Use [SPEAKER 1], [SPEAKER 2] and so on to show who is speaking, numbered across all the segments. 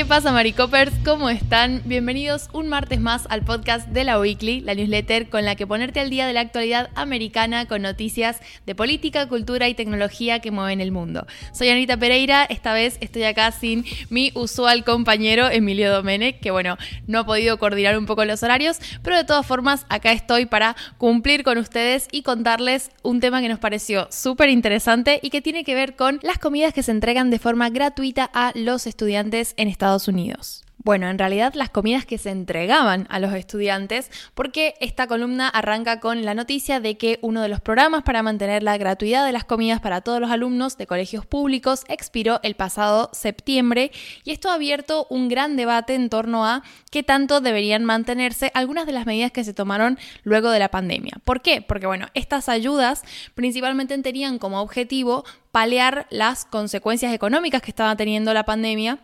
[SPEAKER 1] ¿Qué pasa, Maricopers? ¿Cómo están? Bienvenidos un martes más al podcast de la Weekly, la newsletter con la que ponerte al día de la actualidad americana con noticias de política, cultura y tecnología que mueven el mundo. Soy Anita Pereira, esta vez estoy acá sin mi usual compañero Emilio Domenech, que bueno, no ha podido coordinar un poco los horarios, pero de todas formas acá estoy para cumplir con ustedes y contarles un tema que nos pareció súper interesante y que tiene que ver con las comidas que se entregan de forma gratuita a los estudiantes en Estados Bueno, en realidad las comidas que se entregaban a los estudiantes, porque esta columna arranca con la noticia de que uno de los programas para mantener la gratuidad de las comidas para todos los alumnos de colegios públicos expiró el pasado septiembre y esto ha abierto un gran debate en torno a qué tanto deberían mantenerse algunas de las medidas que se tomaron luego de la pandemia. ¿Por qué? Porque bueno, estas ayudas principalmente tenían como objetivo paliar las consecuencias económicas que estaba teniendo la pandemia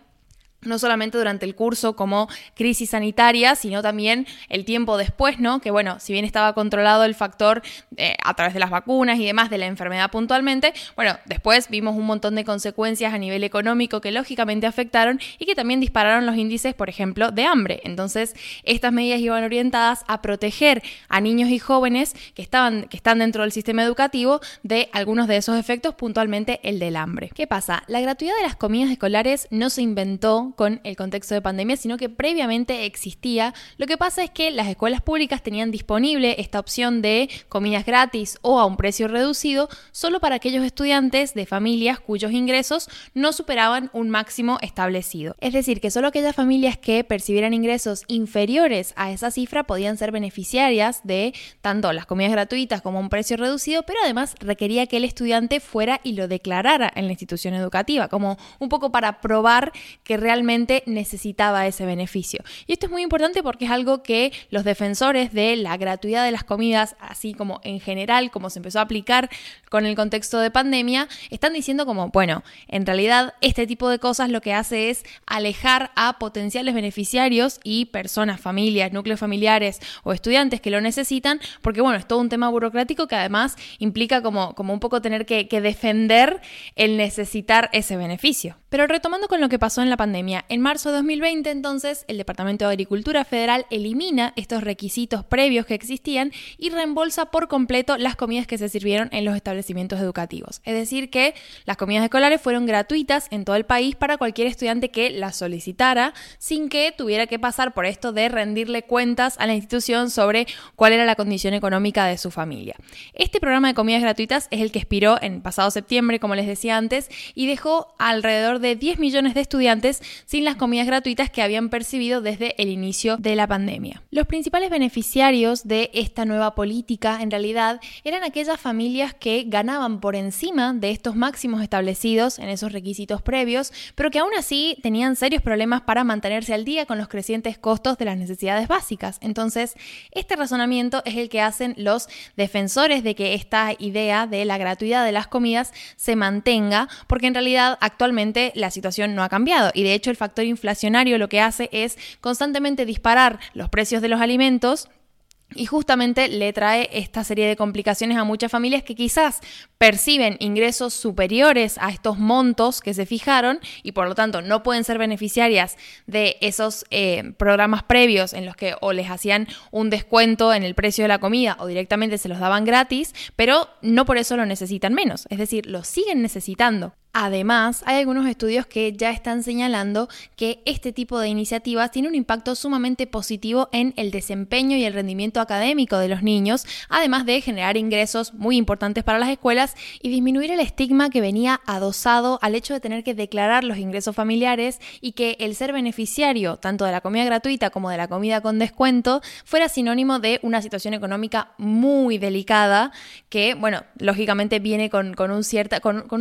[SPEAKER 1] no solamente durante el curso como crisis sanitaria, sino también el tiempo después, ¿no? Que bueno, si bien estaba controlado el factor eh, a través de las vacunas y demás de la enfermedad puntualmente, bueno, después vimos un montón de consecuencias a nivel económico que lógicamente afectaron y que también dispararon los índices, por ejemplo, de hambre. Entonces, estas medidas iban orientadas a proteger a niños y jóvenes que, estaban, que están dentro del sistema educativo de algunos de esos efectos, puntualmente el del hambre. ¿Qué pasa? La gratuidad de las comidas escolares no se inventó con el contexto de pandemia, sino que previamente existía. Lo que pasa es que las escuelas públicas tenían disponible esta opción de comidas gratis o a un precio reducido solo para aquellos estudiantes de familias cuyos ingresos no superaban un máximo establecido. Es decir, que solo aquellas familias que percibieran ingresos inferiores a esa cifra podían ser beneficiarias de tanto las comidas gratuitas como un precio reducido, pero además requería que el estudiante fuera y lo declarara en la institución educativa, como un poco para probar que realmente necesitaba ese beneficio. Y esto es muy importante porque es algo que los defensores de la gratuidad de las comidas, así como en general, como se empezó a aplicar con el contexto de pandemia, están diciendo como, bueno, en realidad este tipo de cosas lo que hace es alejar a potenciales beneficiarios y personas, familias, núcleos familiares o estudiantes que lo necesitan, porque bueno, es todo un tema burocrático que además implica como, como un poco tener que defender el necesitar ese beneficio. Pero retomando con lo que pasó en la pandemia, en marzo de 2020, entonces, el Departamento de Agricultura Federal elimina estos requisitos previos que existían y reembolsa por completo las comidas que se sirvieron en los establecimientos educativos. Es decir, que las comidas escolares fueron gratuitas en todo el país para cualquier estudiante que las solicitara, sin que tuviera que pasar por esto de rendirle cuentas a la institución sobre cuál era la condición económica de su familia. Este programa de comidas gratuitas es el que expiró en pasado septiembre, como les decía antes, y dejó alrededor de 10 millones de estudiantes sin las comidas gratuitas que habían percibido desde el inicio de la pandemia. Los principales beneficiarios de esta nueva política en realidad eran aquellas familias que ganaban por encima de estos máximos establecidos en esos requisitos previos, pero que aún así tenían serios problemas para mantenerse al día con los crecientes costos de las necesidades básicas. Entonces, este razonamiento es el que hacen los defensores de que esta idea de la gratuidad de las comidas se mantenga, porque en realidad actualmente la situación no ha cambiado y de hecho el factor inflacionario lo que hace es constantemente disparar los precios de los alimentos y justamente le trae esta serie de complicaciones a muchas familias que quizás perciben ingresos superiores a estos montos que se fijaron y por lo tanto no pueden ser beneficiarias de esos eh, programas previos en los que o les hacían un descuento en el precio de la comida o directamente se los daban gratis, pero no por eso lo necesitan menos, es decir, lo siguen necesitando. Además, hay algunos estudios que ya están señalando que este tipo de iniciativas tiene un impacto sumamente positivo en el desempeño y el rendimiento académico de los niños, además de generar ingresos muy importantes para las escuelas y disminuir el estigma que venía adosado al hecho de tener que declarar los ingresos familiares y que el ser beneficiario tanto de la comida gratuita como de la comida con descuento fuera sinónimo de una situación económica muy delicada que, bueno, lógicamente viene con, un, con un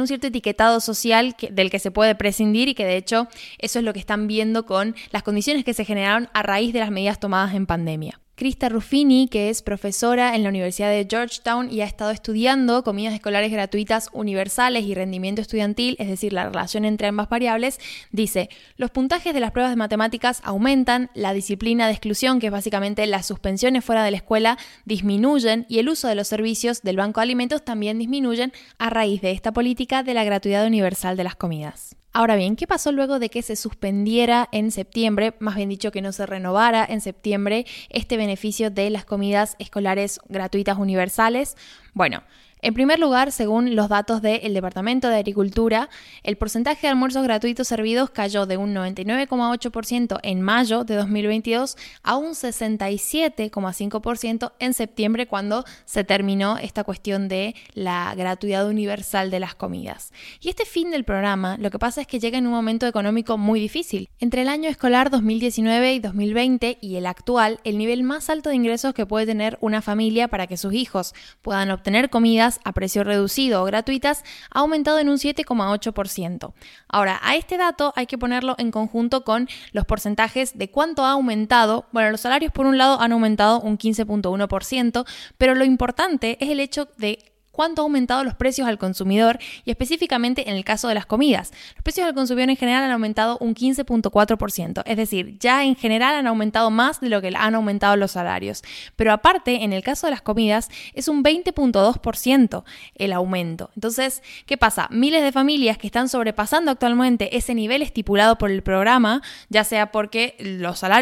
[SPEAKER 1] cierto etiquetado social del que se puede prescindir y que de hecho eso es lo que están viendo con las condiciones que se generaron a raíz de las medidas tomadas en pandemia. Krista Ruffini, que es profesora en la Universidad de Georgetown y ha estado estudiando comidas escolares gratuitas universales y rendimiento estudiantil, es decir, la relación entre ambas variables, dice, los puntajes de las pruebas de matemáticas aumentan, la disciplina de exclusión, que es básicamente las suspensiones fuera de la escuela, disminuyen y el uso de los servicios del Banco de Alimentos también disminuyen a raíz de esta política de la gratuidad universal de las comidas. Ahora bien, ¿qué pasó luego de que se suspendiera en septiembre, más bien dicho que no se renovara en septiembre, este beneficio de las comidas escolares gratuitas universales? Bueno, en primer lugar, según los datos del Departamento de Agricultura, el porcentaje de almuerzos gratuitos servidos cayó de un 99,8% en mayo de 2022 a un 67,5% en septiembre cuando se terminó esta cuestión de la gratuidad universal de las comidas. Y este fin del programa lo que pasa es que llega en un momento económico muy difícil. Entre el año escolar 2019 y 2020 y el actual, el nivel más alto de ingresos que puede tener una familia para que sus hijos puedan obtener comidas a precio reducido o gratuitas ha aumentado en un 7,8%. Ahora, a este dato hay que ponerlo en conjunto con los porcentajes de cuánto ha aumentado. Bueno, los salarios por un lado han aumentado un 15.1%, pero lo importante es el hecho de cuánto han aumentado los precios al consumidor y específicamente en el caso de las comidas. Los precios al consumidor en general han aumentado un 15.4%, es decir, ya en general han aumentado más de lo que han aumentado los salarios. Pero aparte, en el caso de las comidas, es un 20.2% el aumento. Entonces, ¿qué pasa? Miles de familias que están sobrepasando actualmente ese nivel estipulado por el programa, ya sea porque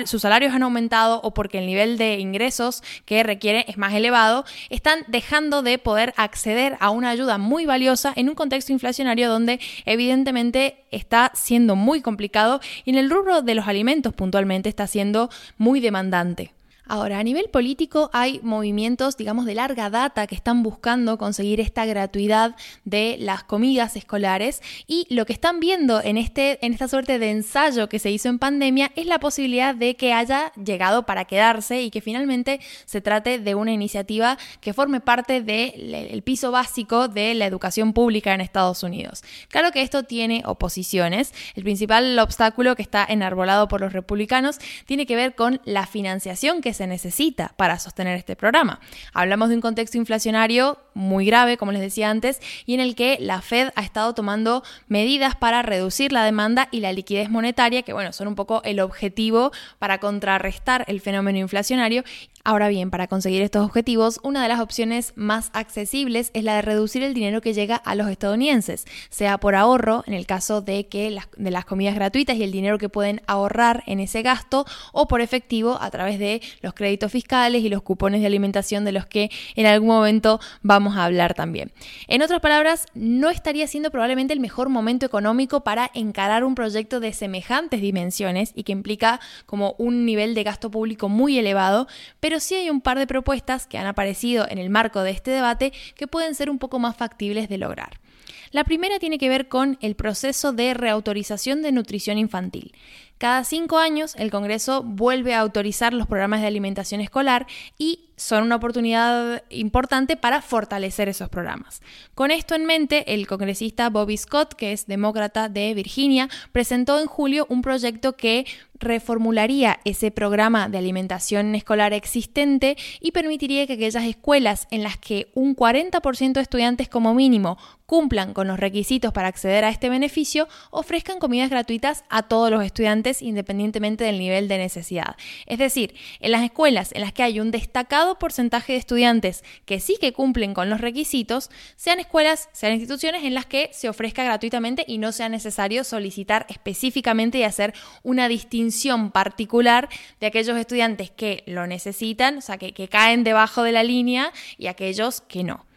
[SPEAKER 1] sus salarios han aumentado o porque el nivel de ingresos que requiere es más elevado, están dejando de poder acceder acceder a una ayuda muy valiosa en un contexto inflacionario donde evidentemente está siendo muy complicado y en el rubro de los alimentos puntualmente está siendo muy demandante. Ahora, a nivel político hay movimientos, digamos, de larga data que están buscando conseguir esta gratuidad de las comidas escolares y lo que están viendo en, este, en esta suerte de ensayo que se hizo en pandemia es la posibilidad de que haya llegado para quedarse y que finalmente se trate de una iniciativa que forme parte del piso básico de la educación pública en Estados Unidos. Claro que esto tiene oposiciones. El principal obstáculo que está enarbolado por los republicanos tiene que ver con la financiación que se necesita para sostener este programa. Hablamos de un contexto inflacionario muy grave, como les decía antes, y en el que la Fed ha estado tomando medidas para reducir la demanda y la liquidez monetaria, que bueno, son un poco el objetivo para contrarrestar el fenómeno inflacionario Ahora bien, para conseguir estos objetivos, una de las opciones más accesibles es la de reducir el dinero que llega a los estadounidenses, sea por ahorro, en el caso de que las, de las comidas gratuitas y el dinero que pueden ahorrar en ese gasto, o por efectivo a través de los créditos fiscales y los cupones de alimentación de los que en algún momento vamos a hablar también. En otras palabras, no estaría siendo probablemente el mejor momento económico para encarar un proyecto de semejantes dimensiones y que implica como un nivel de gasto público muy elevado, pero pero sí hay un par de propuestas que han aparecido en el marco de este debate que pueden ser un poco más factibles de lograr. La primera tiene que ver con el proceso de reautorización de nutrición infantil. Cada cinco años el Congreso vuelve a autorizar los programas de alimentación escolar y son una oportunidad importante para fortalecer esos programas. Con esto en mente, el congresista Bobby Scott, que es demócrata de Virginia, presentó en julio un proyecto que reformularía ese programa de alimentación escolar existente y permitiría que aquellas escuelas en las que un 40% de estudiantes como mínimo cumplan con los requisitos para acceder a este beneficio, ofrezcan comidas gratuitas a todos los estudiantes independientemente del nivel de necesidad. Es decir, en las escuelas en las que hay un destacado porcentaje de estudiantes que sí que cumplen con los requisitos, sean escuelas, sean instituciones en las que se ofrezca gratuitamente y no sea necesario solicitar específicamente y hacer una distinción particular de aquellos estudiantes que lo necesitan, o sea, que, que caen debajo de la línea y aquellos que no.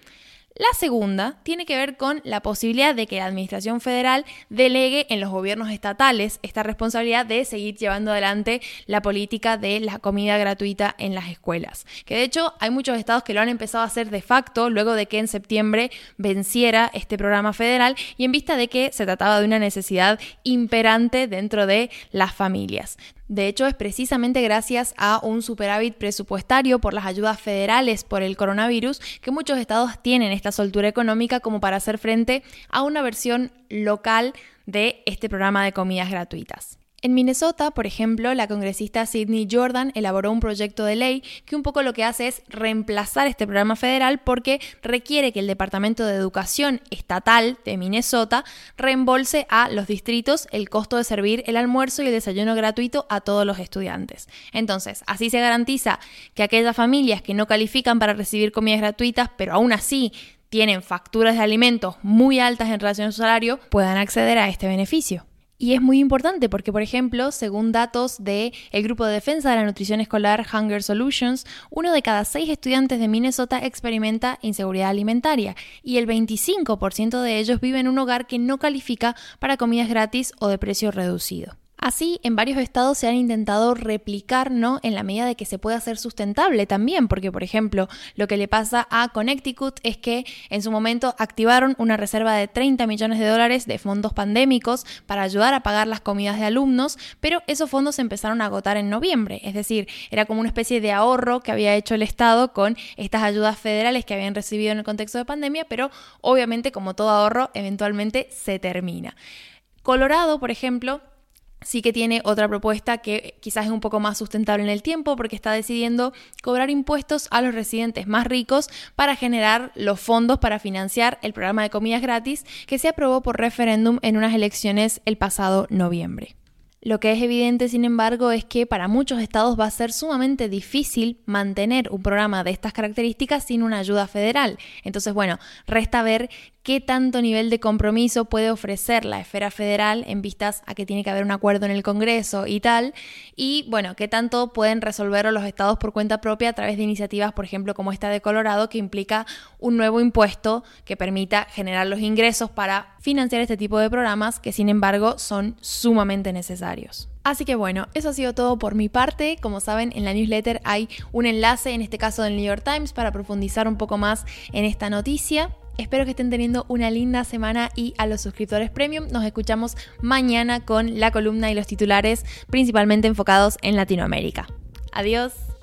[SPEAKER 1] La segunda tiene que ver con la posibilidad de que la Administración Federal delegue en los gobiernos estatales esta responsabilidad de seguir llevando adelante la política de la comida gratuita en las escuelas. Que de hecho hay muchos estados que lo han empezado a hacer de facto luego de que en septiembre venciera este programa federal y en vista de que se trataba de una necesidad imperante dentro de las familias. De hecho, es precisamente gracias a un superávit presupuestario por las ayudas federales por el coronavirus que muchos estados tienen esta soltura económica como para hacer frente a una versión local de este programa de comidas gratuitas. En Minnesota, por ejemplo, la congresista Sidney Jordan elaboró un proyecto de ley que un poco lo que hace es reemplazar este programa federal porque requiere que el Departamento de Educación Estatal de Minnesota reembolse a los distritos el costo de servir el almuerzo y el desayuno gratuito a todos los estudiantes. Entonces, así se garantiza que aquellas familias que no califican para recibir comidas gratuitas, pero aún así tienen facturas de alimentos muy altas en relación a su salario puedan acceder a este beneficio. Y es muy importante porque, por ejemplo, según datos del el Grupo de Defensa de la Nutrición Escolar Hunger Solutions, uno de cada seis estudiantes de Minnesota experimenta inseguridad alimentaria y el 25% de ellos vive en un hogar que no califica para comidas gratis o de precio reducido. Así, en varios estados se han intentado replicar, ¿no? En la medida de que se pueda hacer sustentable también, porque, por ejemplo, lo que le pasa a Connecticut es que en su momento activaron una reserva de 30 millones de dólares de fondos pandémicos para ayudar a pagar las comidas de alumnos, pero esos fondos se empezaron a agotar en noviembre, es decir, era como una especie de ahorro que había hecho el Estado con estas ayudas federales que habían recibido en el contexto de pandemia, pero obviamente, como todo ahorro, eventualmente se termina. Colorado, por ejemplo, sí que tiene otra propuesta que quizás es un poco más sustentable en el tiempo porque está decidiendo cobrar impuestos a los residentes más ricos para generar los fondos para financiar el programa de comidas gratis que se aprobó por referéndum en unas elecciones el pasado noviembre. Lo que es evidente, sin embargo, es que para muchos estados va a ser sumamente difícil mantener un programa de estas características sin una ayuda federal. Entonces, bueno, resta ver qué tanto nivel de compromiso puede ofrecer la esfera federal en vistas a que tiene que haber un acuerdo en el Congreso y tal, y bueno, qué tanto pueden resolverlo los estados por cuenta propia a través de iniciativas, por ejemplo, como esta de Colorado, que implica un nuevo impuesto que permita generar los ingresos para financiar este tipo de programas que sin embargo son sumamente necesarios. Así que bueno, eso ha sido todo por mi parte. Como saben, en la newsletter hay un enlace, en este caso del New York Times, para profundizar un poco más en esta noticia. Espero que estén teniendo una linda semana y a los suscriptores premium nos escuchamos mañana con la columna y los titulares principalmente enfocados en Latinoamérica. Adiós.